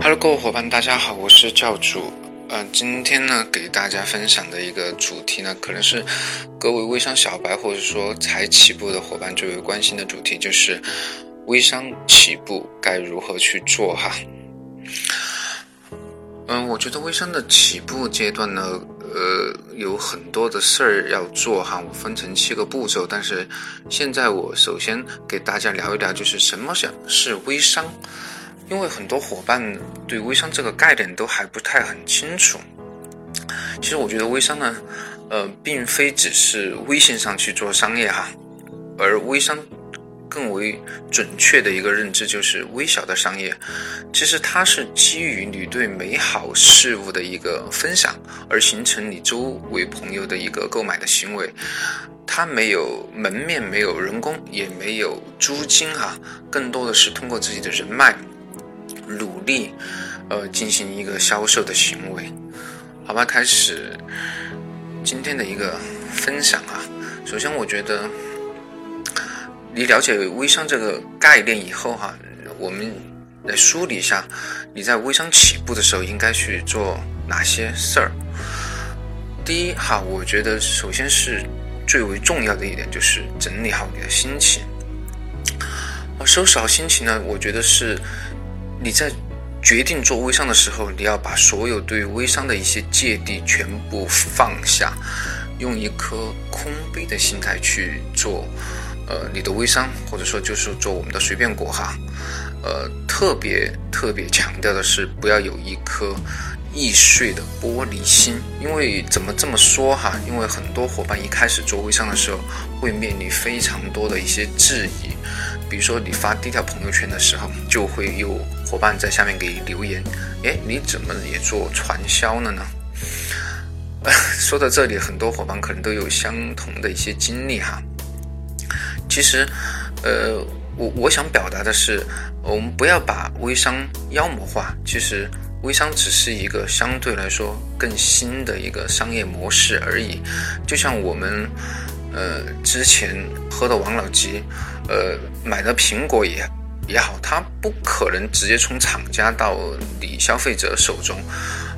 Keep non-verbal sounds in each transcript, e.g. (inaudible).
Hello，各位伙伴，大家好，我是教主。呃，今天呢，给大家分享的一个主题呢，可能是各位微商小白或者说才起步的伙伴最为关心的主题，就是微商起步该如何去做哈。嗯，我觉得微商的起步阶段呢，呃，有很多的事儿要做哈，我分成七个步骤。但是现在我首先给大家聊一聊，就是什么是是微商。因为很多伙伴对微商这个概念都还不太很清楚。其实我觉得微商呢，呃，并非只是微信上去做商业哈，而微商更为准确的一个认知就是微小的商业。其实它是基于你对美好事物的一个分享，而形成你周围朋友的一个购买的行为。它没有门面，没有人工，也没有租金哈，更多的是通过自己的人脉。努力，呃，进行一个销售的行为，好吧，开始今天的一个分享啊。首先，我觉得你了解微商这个概念以后哈，我们来梳理一下，你在微商起步的时候应该去做哪些事儿。第一哈，我觉得首先是最为重要的一点就是整理好你的心情。收拾好心情呢，我觉得是。你在决定做微商的时候，你要把所有对微商的一些芥蒂全部放下，用一颗空杯的心态去做，呃，你的微商，或者说就是做我们的随便果哈，呃，特别特别强调的是不要有一颗易碎的玻璃心，因为怎么这么说哈？因为很多伙伴一开始做微商的时候，会面临非常多的一些质疑。比如说你发第一条朋友圈的时候，就会有伙伴在下面给你留言：“哎，你怎么也做传销了呢？” (laughs) 说到这里，很多伙伴可能都有相同的一些经历哈。其实，呃，我我想表达的是，我们不要把微商妖魔化。其实，微商只是一个相对来说更新的一个商业模式而已。就像我们。呃，之前喝的王老吉，呃，买的苹果也也好，它不可能直接从厂家到你消费者手中，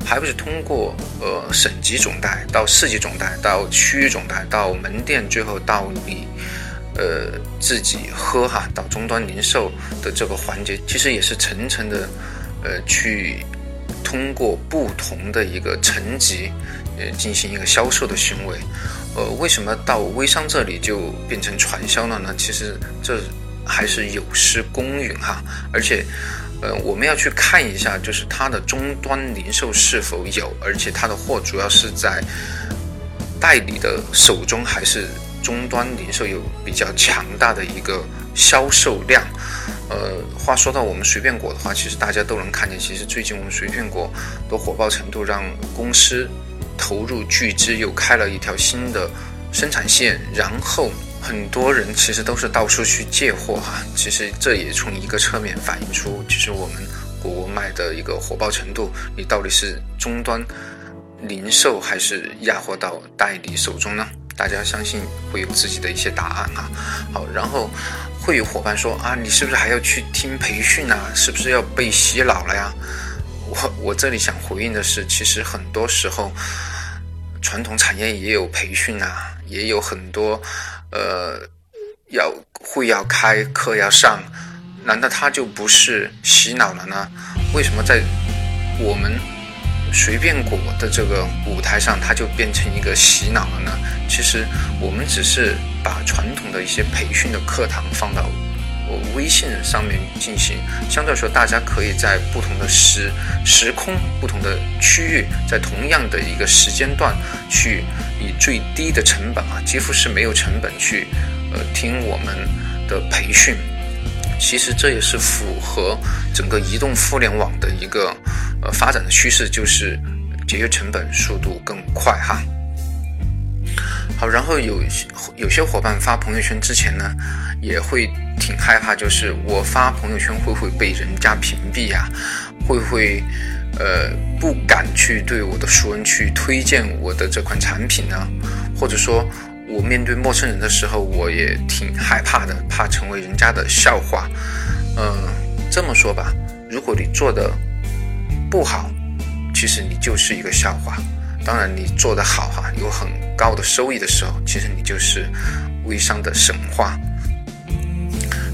还不是通过呃省级总代到市级总代到区域总代到门店，最后到你呃自己喝哈，到终端零售的这个环节，其实也是层层的呃去通过不同的一个层级呃进行一个销售的行为。呃，为什么到微商这里就变成传销了呢？其实这还是有失公允哈。而且，呃，我们要去看一下，就是它的终端零售是否有，而且它的货主要是在代理的手中，还是终端零售有比较强大的一个销售量。呃，话说到我们随便果的话，其实大家都能看见，其实最近我们随便果的火爆程度，让公司。投入巨资又开了一条新的生产线，然后很多人其实都是到处去借货哈。其实这也从一个侧面反映出，其实我们国卖的一个火爆程度，你到底是终端零售还是压货到代理手中呢？大家相信会有自己的一些答案哈。好，然后会有伙伴说啊，你是不是还要去听培训啊？是不是要被洗脑了呀？我我这里想回应的是，其实很多时候，传统产业也有培训啊，也有很多，呃，要会要开课要上，难道它就不是洗脑了呢？为什么在我们随便果的这个舞台上，它就变成一个洗脑了呢？其实我们只是把传统的一些培训的课堂放到。我微信上面进行，相对来说，大家可以在不同的时时空、不同的区域，在同样的一个时间段，去以最低的成本啊，几乎是没有成本去，呃，听我们的培训。其实这也是符合整个移动互联网的一个呃发展的趋势，就是节约成本、速度更快哈。好，然后有有些伙伴发朋友圈之前呢，也会挺害怕，就是我发朋友圈会不会被人家屏蔽呀？会不会呃不敢去对我的熟人去推荐我的这款产品呢？或者说，我面对陌生人的时候，我也挺害怕的，怕成为人家的笑话。嗯，这么说吧，如果你做的不好，其实你就是一个笑话。当然，你做得好哈，有很高的收益的时候，其实你就是微商的神话。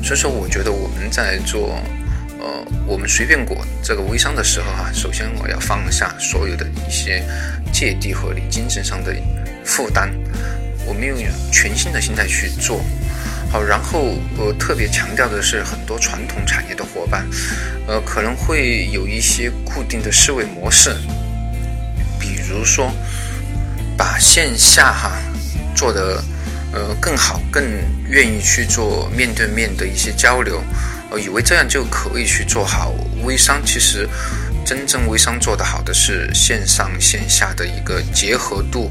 所以说，我觉得我们在做呃我们随便果这个微商的时候哈，首先我要放下所有的一些芥蒂和你精神上的负担，我们用全新的心态去做。好，然后我特别强调的是，很多传统产业的伙伴，呃，可能会有一些固定的思维模式。比如说，把线下哈做的呃更好，更愿意去做面对面的一些交流，呃，以为这样就可以去做好微商。其实，真正微商做得好的是线上线下的一个结合度。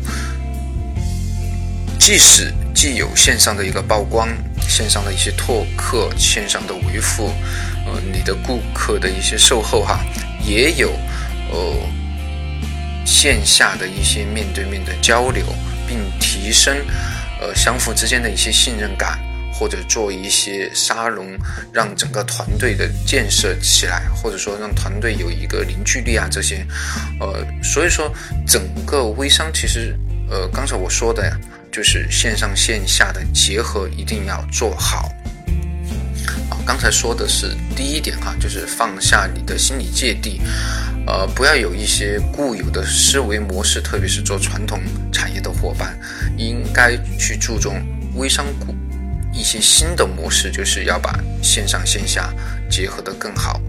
即使既有线上的一个曝光，线上的一些拓客，线上的维护，呃，你的顾客的一些售后哈，也有呃。线下的一些面对面的交流，并提升呃相互之间的一些信任感，或者做一些沙龙，让整个团队的建设起来，或者说让团队有一个凝聚力啊这些，呃，所以说整个微商其实呃刚才我说的呀，就是线上线下的结合一定要做好。刚才说的是第一点哈，就是放下你的心理芥蒂。呃，不要有一些固有的思维模式，特别是做传统产业的伙伴，应该去注重微商股一些新的模式，就是要把线上线下结合得更好。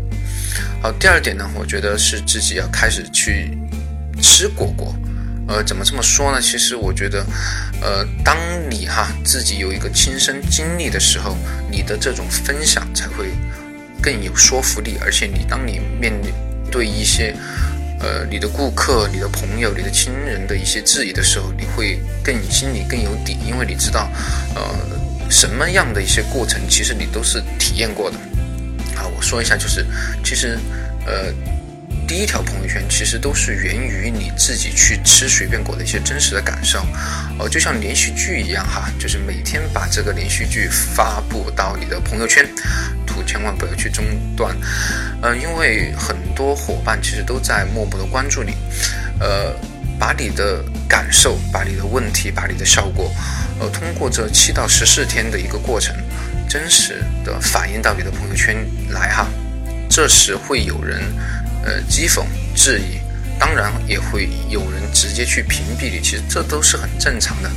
好，第二点呢，我觉得是自己要开始去吃果果。呃，怎么这么说呢？其实我觉得，呃，当你哈自己有一个亲身经历的时候，你的这种分享才会更有说服力，而且你当你面对一些，呃，你的顾客、你的朋友、你的亲人的一些质疑的时候，你会更心里更有底，因为你知道，呃，什么样的一些过程，其实你都是体验过的。好，我说一下，就是其实，呃，第一条朋友圈其实都是源于你自己去吃随便果的一些真实的感受，哦，就像连续剧一样哈，就是每天把这个连续剧发布到你的朋友圈。图千万不要去中断，呃，因为很多伙伴其实都在默默的关注你，呃，把你的感受、把你的问题、把你的效果，呃，通过这七到十四天的一个过程，真实的反映到你的朋友圈来哈。这时会有人，呃，讥讽、质疑，当然也会有人直接去屏蔽你，其实这都是很正常的。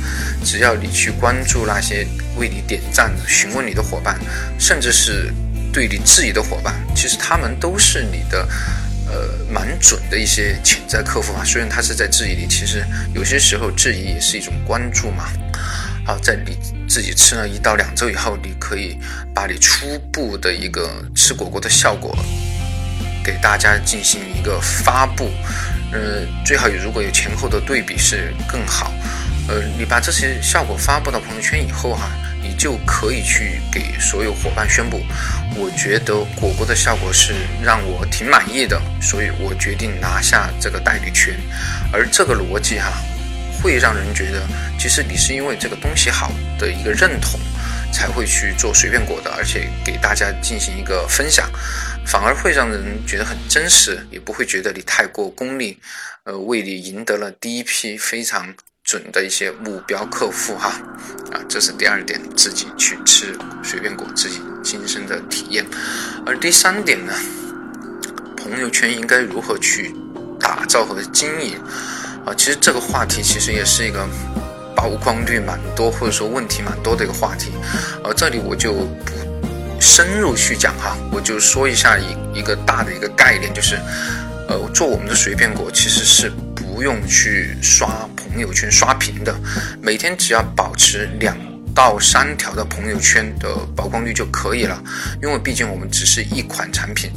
只要你去关注那些为你点赞、询问你的伙伴，甚至是。对你质疑的伙伴，其实他们都是你的，呃，蛮准的一些潜在客户啊。虽然他是在质疑你，其实有些时候质疑也是一种关注嘛。好，在你自己吃了一到两周以后，你可以把你初步的一个吃果果的效果给大家进行一个发布。嗯，最好有如果有前后的对比是更好。呃，你把这些效果发布到朋友圈以后哈。你就可以去给所有伙伴宣布，我觉得果果的效果是让我挺满意的，所以我决定拿下这个代理权。而这个逻辑哈，会让人觉得，其实你是因为这个东西好的一个认同，才会去做随便果的，而且给大家进行一个分享，反而会让人觉得很真实，也不会觉得你太过功利，呃，为你赢得了第一批非常。准的一些目标客户哈，啊，这是第二点，自己去吃随便果，自己亲身的体验。而第三点呢，朋友圈应该如何去打造和经营啊？其实这个话题其实也是一个曝光率蛮多，或者说问题蛮多的一个话题。而这里我就不深入去讲哈，我就说一下一一个大的一个概念，就是呃，做我们的随便果其实是不用去刷。朋友圈刷屏的，每天只要保持两到三条的朋友圈的曝光率就可以了。因为毕竟我们只是一款产品，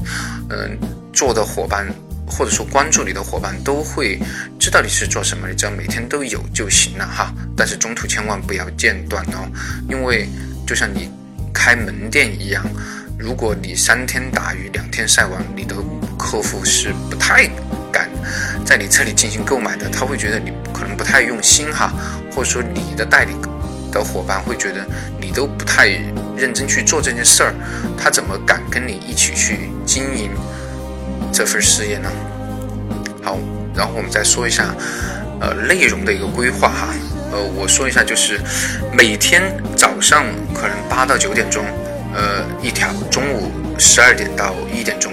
嗯，做的伙伴或者说关注你的伙伴都会知道你是做什么，你只要每天都有就行了哈。但是中途千万不要间断哦，因为就像你开门店一样，如果你三天打鱼两天晒网，你的客户是不太。敢在你这里进行购买的，他会觉得你可能不太用心哈，或者说你的代理的伙伴会觉得你都不太认真去做这件事儿，他怎么敢跟你一起去经营这份事业呢？好，然后我们再说一下，呃，内容的一个规划哈。呃，我说一下，就是每天早上可能八到九点钟，呃，一条；中午十二点到一点钟，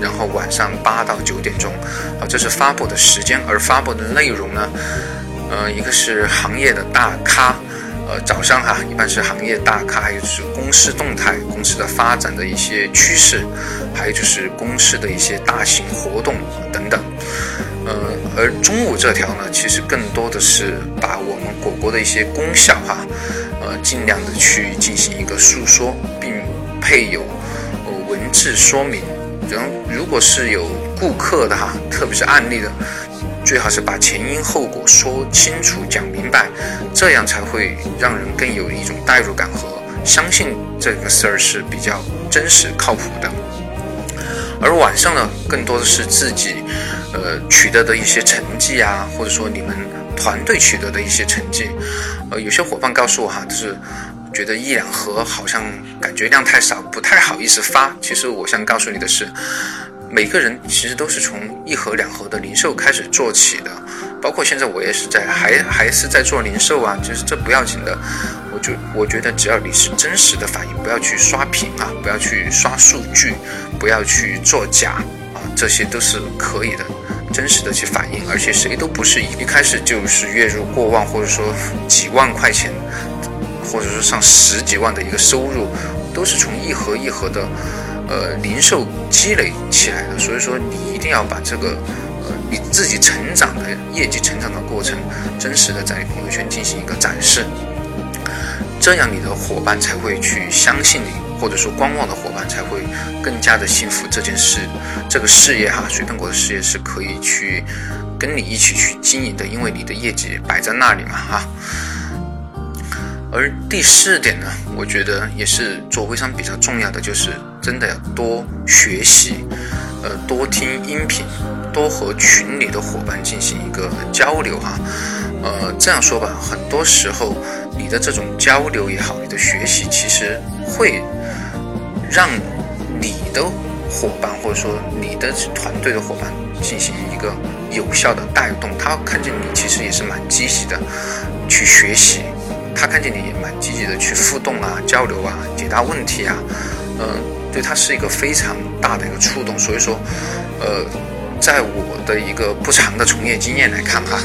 然后晚上八到九点钟，啊，这是发布的时间。而发布的内容呢，呃，一个是行业的大咖，呃，早上哈，一般是行业大咖，还有就是公司动态、公司的发展的一些趋势，还有就是公司的一些大型活动等等。呃，而中午这条呢，其实更多的是把我们果果的一些功效哈，呃，尽量的去进行一个诉说，并配有文字说明。然后，如果是有顾客的哈，特别是案例的，最好是把前因后果说清楚、讲明白，这样才会让人更有一种代入感和相信这个事儿是比较真实、靠谱的。而晚上呢，更多的是自己。呃，取得的一些成绩啊，或者说你们团队取得的一些成绩，呃，有些伙伴告诉我哈，就是觉得一两盒好像感觉量太少，不太好意思发。其实我想告诉你的是，每个人其实都是从一盒两盒的零售开始做起的，包括现在我也是在还还是在做零售啊，就是这不要紧的。我就我觉得只要你是真实的反应，不要去刷屏啊，不要去刷数据，不要去作假啊，这些都是可以的。真实的去反映，而且谁都不是一开始就是月入过万，或者说几万块钱，或者说上十几万的一个收入，都是从一盒一盒的呃零售积累起来的。所以说，你一定要把这个呃你自己成长的业绩成长的过程，真实的在朋友圈进行一个展示，这样你的伙伴才会去相信你。或者说观望的伙伴才会更加的幸福。这件事，这个事业哈，水喷果的事业是可以去跟你一起去经营的，因为你的业绩摆在那里嘛哈。而第四点呢，我觉得也是做微商比较重要的，就是真的要多学习，呃，多听音频，多和群里的伙伴进行一个交流哈。呃，这样说吧，很多时候你的这种交流也好，你的学习其实会。让你的伙伴或者说你的团队的伙伴进行一个有效的带动，他看见你其实也是蛮积极的去学习，他看见你也蛮积极的去互动啊、交流啊、解答问题啊，嗯，对他是一个非常大的一个触动。所以说，呃，在我的一个不长的从业经验来看哈，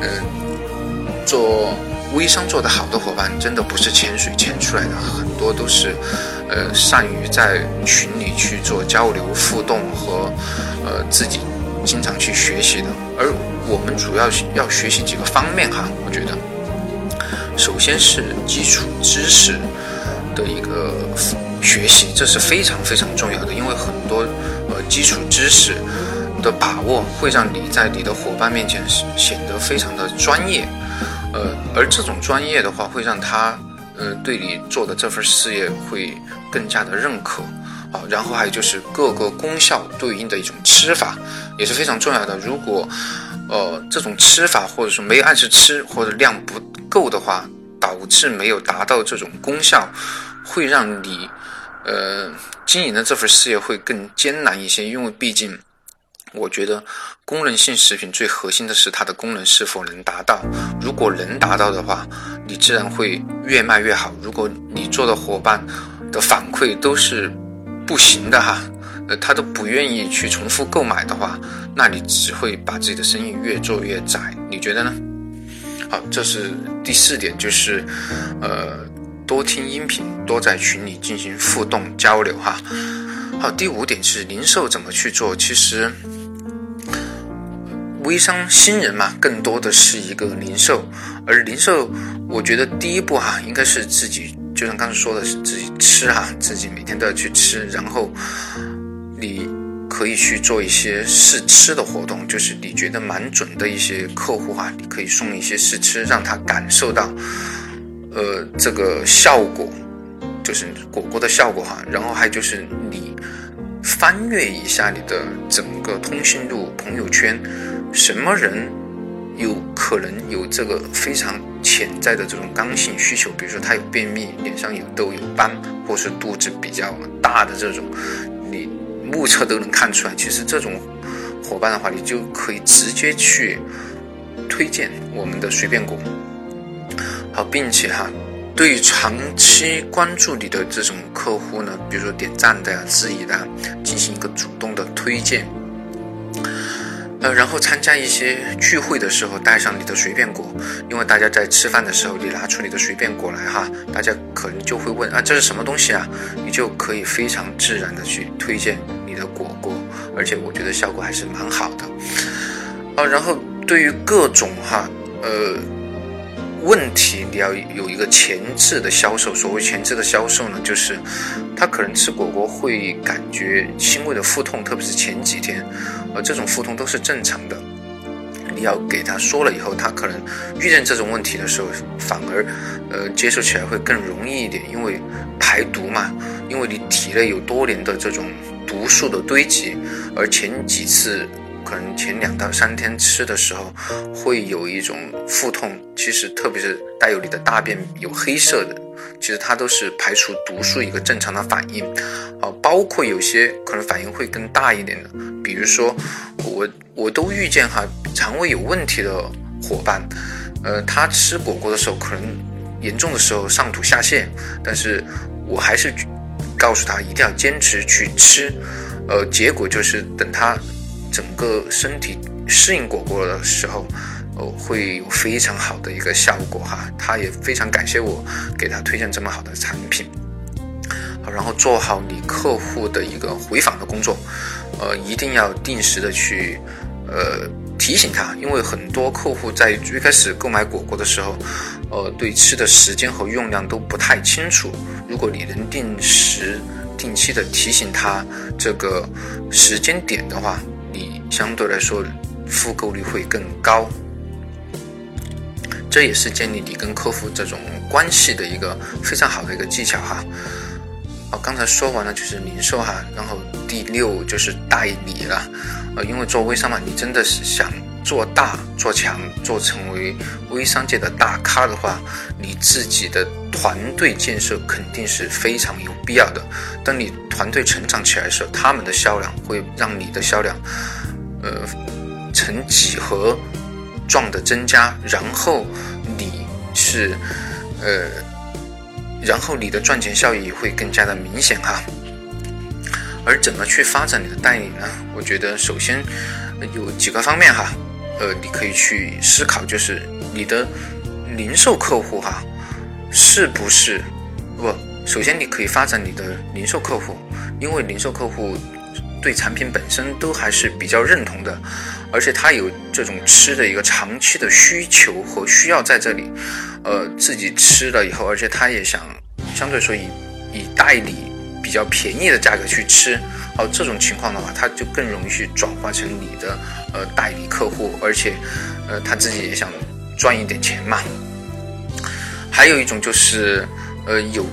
嗯，做。微商做得好的伙伴，真的不是潜水潜出来的，很多都是，呃，善于在群里去做交流互动和，呃，自己经常去学习的。而我们主要要学习几个方面哈，我觉得，首先是基础知识的一个学习，这是非常非常重要的，因为很多呃基础知识的把握会让你在你的伙伴面前显得非常的专业。呃，而这种专业的话，会让他，呃，对你做的这份事业会更加的认可，啊，然后还有就是各个功效对应的一种吃法也是非常重要的。如果，呃，这种吃法或者说没按时吃或者量不够的话，导致没有达到这种功效，会让你，呃，经营的这份事业会更艰难一些，因为毕竟。我觉得功能性食品最核心的是它的功能是否能达到。如果能达到的话，你自然会越卖越好。如果你做的伙伴的反馈都是不行的哈，呃，他都不愿意去重复购买的话，那你只会把自己的生意越做越窄。你觉得呢？好，这是第四点，就是呃，多听音频，多在群里进行互动交流哈。好，第五点是零售怎么去做？其实。微商新人嘛，更多的是一个零售，而零售，我觉得第一步哈，应该是自己，就像刚才说的，是自己吃哈，自己每天都要去吃，然后你可以去做一些试吃的活动，就是你觉得蛮准的一些客户哈，你可以送一些试吃，让他感受到，呃，这个效果，就是果果的效果哈，然后还有就是你翻阅一下你的整个通讯录、朋友圈。什么人有可能有这个非常潜在的这种刚性需求？比如说他有便秘，脸上有痘有斑，或是肚子比较大的这种，你目测都能看出来。其实这种伙伴的话，你就可以直接去推荐我们的随便果。好，并且哈，对于长期关注你的这种客户呢，比如说点赞的呀、质疑的，进行一个主动的推荐。呃，然后参加一些聚会的时候带上你的随便果，因为大家在吃饭的时候，你拿出你的随便果来哈，大家可能就会问啊，这是什么东西啊？你就可以非常自然的去推荐你的果果，而且我觉得效果还是蛮好的。啊，然后对于各种哈，呃。问题你要有一个前置的销售，所谓前置的销售呢，就是他可能吃果果会感觉轻微的腹痛，特别是前几天，而，这种腹痛都是正常的。你要给他说了以后，他可能遇见这种问题的时候，反而呃接受起来会更容易一点，因为排毒嘛，因为你体内有多年的这种毒素的堆积，而前几次。可能前两到三天吃的时候，会有一种腹痛。其实，特别是带有你的大便有黑色的，其实它都是排除毒素一个正常的反应。啊，包括有些可能反应会更大一点的，比如说我我都遇见哈，肠胃有问题的伙伴，呃，他吃果果的时候可能严重的时候上吐下泻，但是我还是告诉他一定要坚持去吃。呃，结果就是等他。整个身体适应果果的时候，哦，会有非常好的一个效果哈。他也非常感谢我给他推荐这么好的产品。好，然后做好你客户的一个回访的工作，呃，一定要定时的去呃提醒他，因为很多客户在最开始购买果果的时候，呃，对吃的时间和用量都不太清楚。如果你能定时定期的提醒他这个时间点的话，你相对来说，复购率会更高，这也是建立你跟客户这种关系的一个非常好的一个技巧哈。哦，刚才说完了就是零售哈，然后第六就是代理了。呃，因为做微商嘛，你真的是想做大做强，做成为微商界的大咖的话，你自己的团队建设肯定是非常有必要的。当你团队成长起来的时候，他们的销量会让你的销量。呃，呈几何状的增加，然后你是呃，然后你的赚钱效益会更加的明显哈。而怎么去发展你的代理呢？我觉得首先有几个方面哈，呃，你可以去思考，就是你的零售客户哈，是不是不？首先你可以发展你的零售客户，因为零售客户。对产品本身都还是比较认同的，而且他有这种吃的一个长期的需求和需要在这里，呃，自己吃了以后，而且他也想相对说以以代理比较便宜的价格去吃，哦，这种情况的话，他就更容易去转化成你的呃代理客户，而且呃他自己也想赚一点钱嘛。还有一种就是呃有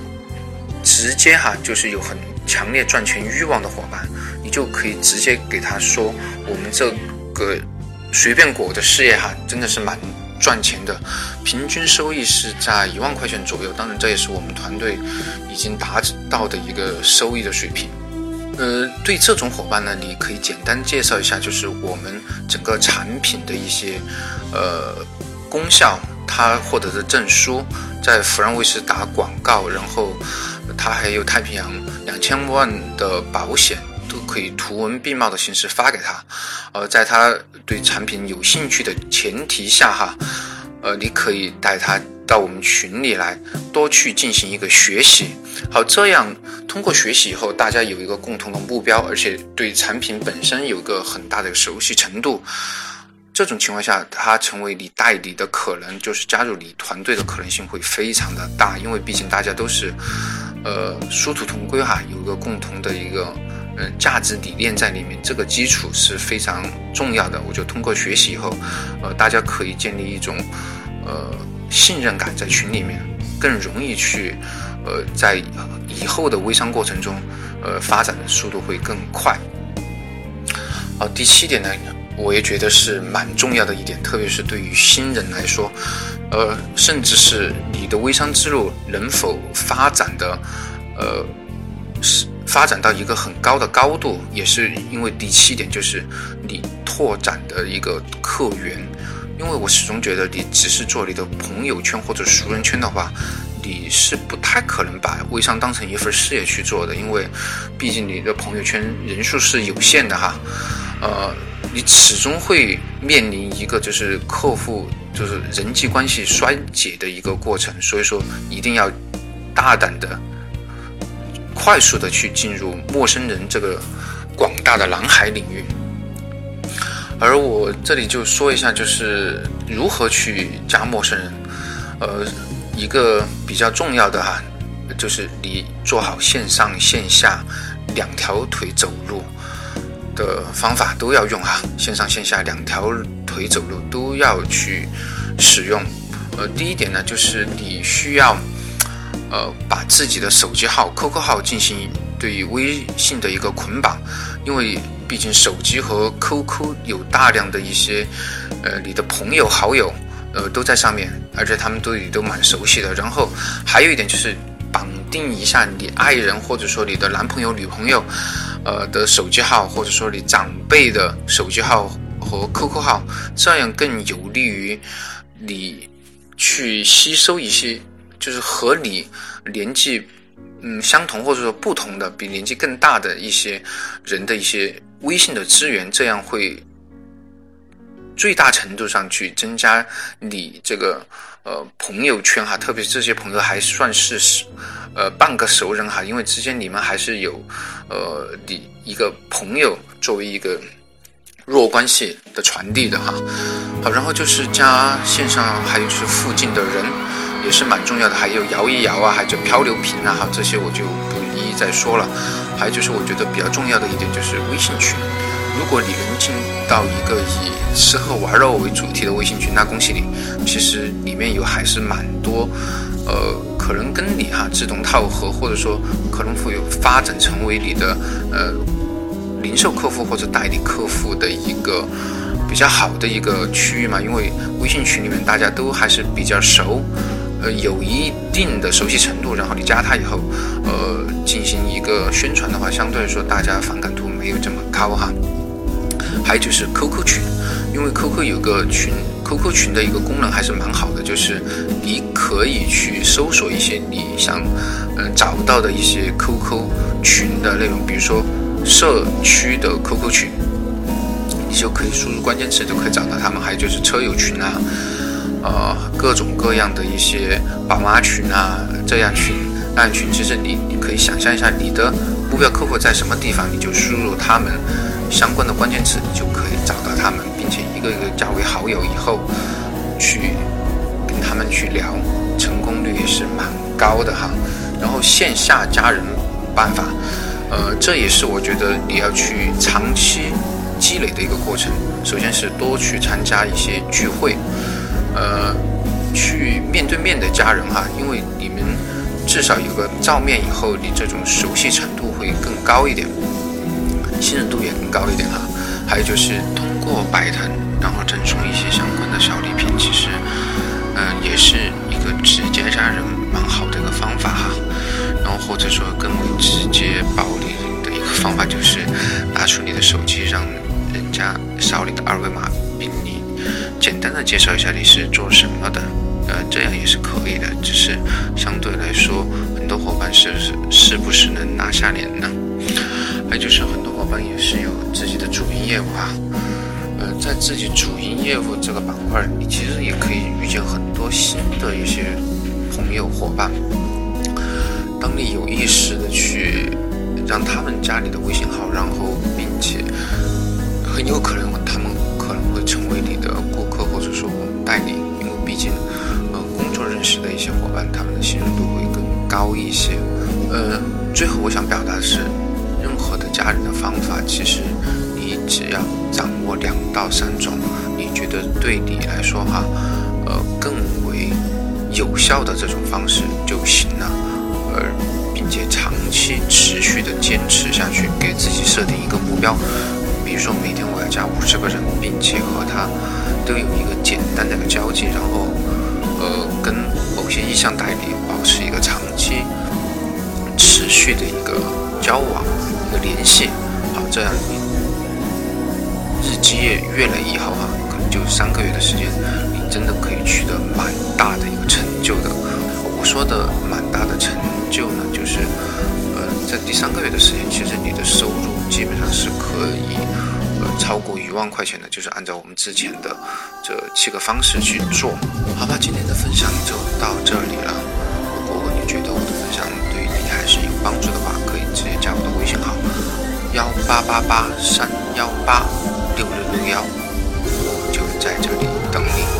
直接哈，就是有很强烈赚钱欲望的伙伴。你就可以直接给他说，我们这个随便果的事业哈，真的是蛮赚钱的，平均收益是在一万块钱左右。当然，这也是我们团队已经达到的一个收益的水平。呃，对这种伙伴呢，你可以简单介绍一下，就是我们整个产品的一些呃功效，他获得的证书，在福让卫视打广告，然后他还有太平洋两千万的保险。都可以图文并茂的形式发给他，呃，在他对产品有兴趣的前提下，哈，呃，你可以带他到我们群里来，多去进行一个学习。好，这样通过学习以后，大家有一个共同的目标，而且对产品本身有个很大的熟悉程度。这种情况下，他成为你代理的可能，就是加入你团队的可能性会非常的大，因为毕竟大家都是，呃，殊途同归哈，有一个共同的一个。嗯，价值理念在里面，这个基础是非常重要的。我就通过学习以后，呃，大家可以建立一种呃信任感在群里面，更容易去呃在以后的微商过程中，呃发展的速度会更快。好，第七点呢，我也觉得是蛮重要的一点，特别是对于新人来说，呃，甚至是你的微商之路能否发展的，呃是。发展到一个很高的高度，也是因为第七点就是你拓展的一个客源。因为我始终觉得，你只是做你的朋友圈或者熟人圈的话，你是不太可能把微商当成一份事业去做的。因为，毕竟你的朋友圈人数是有限的哈，呃，你始终会面临一个就是客户就是人际关系衰竭的一个过程。所以说，一定要大胆的、快速的去进入陌生人这个广大的蓝海领域。而我这里就说一下，就是如何去加陌生人。呃，一个比较重要的哈，就是你做好线上线下两条腿走路的方法都要用哈，线上线下两条腿走路都要去使用。呃，第一点呢，就是你需要呃把自己的手机号、QQ 号进行对于微信的一个捆绑，因为。毕竟手机和 QQ 有大量的一些，呃，你的朋友好友，呃，都在上面，而且他们对你都蛮熟悉的。然后还有一点就是绑定一下你爱人或者说你的男朋友、女朋友，呃的手机号，或者说你长辈的手机号和 QQ 号，这样更有利于你去吸收一些就是和你年纪嗯相同或者说不同的比年纪更大的一些人的一些。微信的资源，这样会最大程度上去增加你这个呃朋友圈哈，特别是这些朋友还算是呃半个熟人哈，因为之间你们还是有呃你一个朋友作为一个弱关系的传递的哈。好，然后就是加线上，还有就是附近的人也是蛮重要的，还有摇一摇啊，还有漂流瓶啊哈，这些我就不一一再说了。还有就是，我觉得比较重要的一点就是微信群。如果你能进到一个以吃喝玩乐为主题的微信群，那恭喜你，其实里面有还是蛮多，呃，可能跟你哈志同道合，或者说可能会有发展成为你的呃零售客户或者代理客户的一个比较好的一个区域嘛。因为微信群里面大家都还是比较熟。有一定的熟悉程度，然后你加他以后，呃，进行一个宣传的话，相对来说大家反感度没有这么高哈。还有就是 QQ 群，因为 QQ 有个群，QQ 群的一个功能还是蛮好的，就是你可以去搜索一些你想嗯找到的一些 QQ 群的内容，比如说社区的 QQ 群，你就可以输入关键词就可以找到他们。还有就是车友群啊。呃，各种各样的一些宝妈群啊，这样群那样群，其实你你可以想象一下，你的目标客户在什么地方，你就输入他们相关的关键词，你就可以找到他们，并且一个一个加为好友以后，去跟他们去聊，成功率也是蛮高的哈。然后线下加人办法，呃，这也是我觉得你要去长期积累的一个过程。首先是多去参加一些聚会。呃，去面对面的家人哈，因为你们至少有个照面以后，你这种熟悉程度会更高一点，信任度也更高一点哈。还有就是通过摆摊，然后赠送一些相关的小礼品，其实，嗯，也是一个直接加人蛮好的一个方法哈。然后或者说更为直接暴力的一个方法，就是拿出你的手机，让人家扫你的二维码，简单的介绍一下你是做什么的，呃，这样也是可以的。只是相对来说，很多伙伴是是是不是能拿下脸呢？还有就是很多伙伴也是有自己的主营业务啊，呃，在自己主营业务这个板块，你其实也可以遇见很多新的一些朋友伙伴。当你有意识的去让他们加你的微信号，然后并且很有可能我想表达的是，任何的加人的方法，其实你只要掌握两到三种，你觉得对你来说哈，呃，更为有效的这种方式就行了。而并且长期持续的坚持下去，给自己设定一个目标，比如说每天我要加五十个人，并且和他。都有一个简单的一个交际，然后，呃，跟某些意向代理保持一个长期、持续的一个交往、一个联系，好，这样你日积月累以后哈，可能就三个月的时间，你真的可以取得蛮大的一个成就的。我说的蛮大的成就呢，就是呃，在第三个月的时间，其实你的收入基本上是可以呃超过一万块钱的，就是按照我们之前的这七个方式去做。好吧，今天的分享就到这里了。如果你觉得我的分享是有帮助的话可以直接加我的微信号幺八八八三幺八六六六幺我就在这里等你。